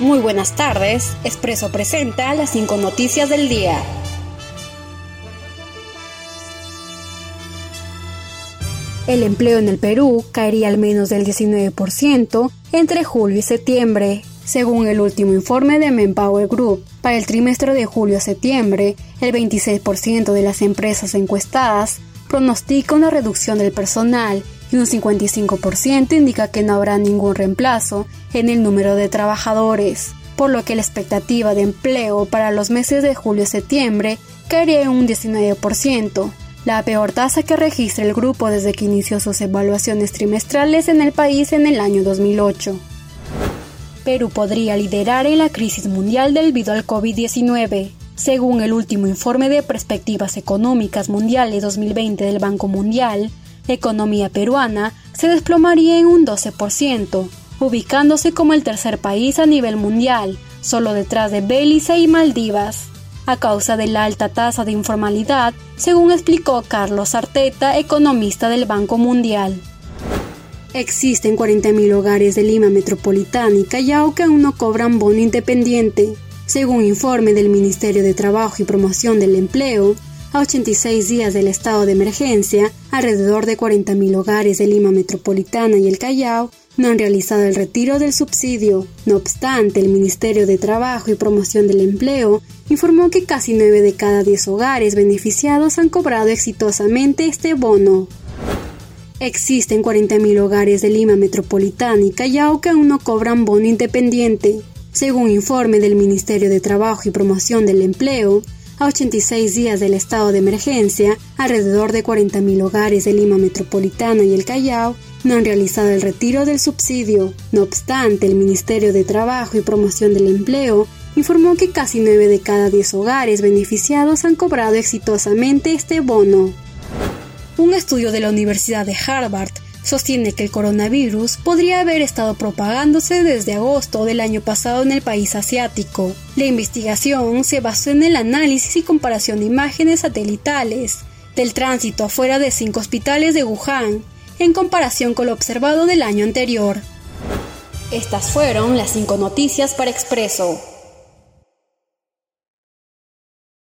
Muy buenas tardes, Expreso presenta las cinco noticias del día. El empleo en el Perú caería al menos del 19% entre julio y septiembre, según el último informe de Manpower Group. Para el trimestre de julio a septiembre, el 26% de las empresas encuestadas pronostica una reducción del personal y un 55% indica que no habrá ningún reemplazo en el número de trabajadores, por lo que la expectativa de empleo para los meses de julio y septiembre caería en un 19%, la peor tasa que registra el grupo desde que inició sus evaluaciones trimestrales en el país en el año 2008. Perú podría liderar en la crisis mundial debido al COVID-19. Según el último informe de Perspectivas Económicas Mundiales 2020 del Banco Mundial, economía peruana se desplomaría en un 12%, ubicándose como el tercer país a nivel mundial, solo detrás de Belice y Maldivas, a causa de la alta tasa de informalidad, según explicó Carlos Arteta, economista del Banco Mundial. Existen 40.000 hogares de Lima Metropolitana y Callao que aún no cobran bono independiente. Según informe del Ministerio de Trabajo y Promoción del Empleo, a 86 días del estado de emergencia, alrededor de 40.000 hogares de Lima Metropolitana y el Callao no han realizado el retiro del subsidio. No obstante, el Ministerio de Trabajo y Promoción del Empleo informó que casi 9 de cada 10 hogares beneficiados han cobrado exitosamente este bono. Existen 40.000 hogares de Lima Metropolitana y Callao que aún no cobran bono independiente. Según informe del Ministerio de Trabajo y Promoción del Empleo, a 86 días del estado de emergencia, alrededor de 40.000 hogares de Lima Metropolitana y el Callao no han realizado el retiro del subsidio. No obstante, el Ministerio de Trabajo y Promoción del Empleo informó que casi 9 de cada 10 hogares beneficiados han cobrado exitosamente este bono. Un estudio de la Universidad de Harvard sostiene que el coronavirus podría haber estado propagándose desde agosto del año pasado en el país asiático. La investigación se basó en el análisis y comparación de imágenes satelitales del tránsito afuera de cinco hospitales de Wuhan, en comparación con lo observado del año anterior. Estas fueron las cinco noticias para Expreso.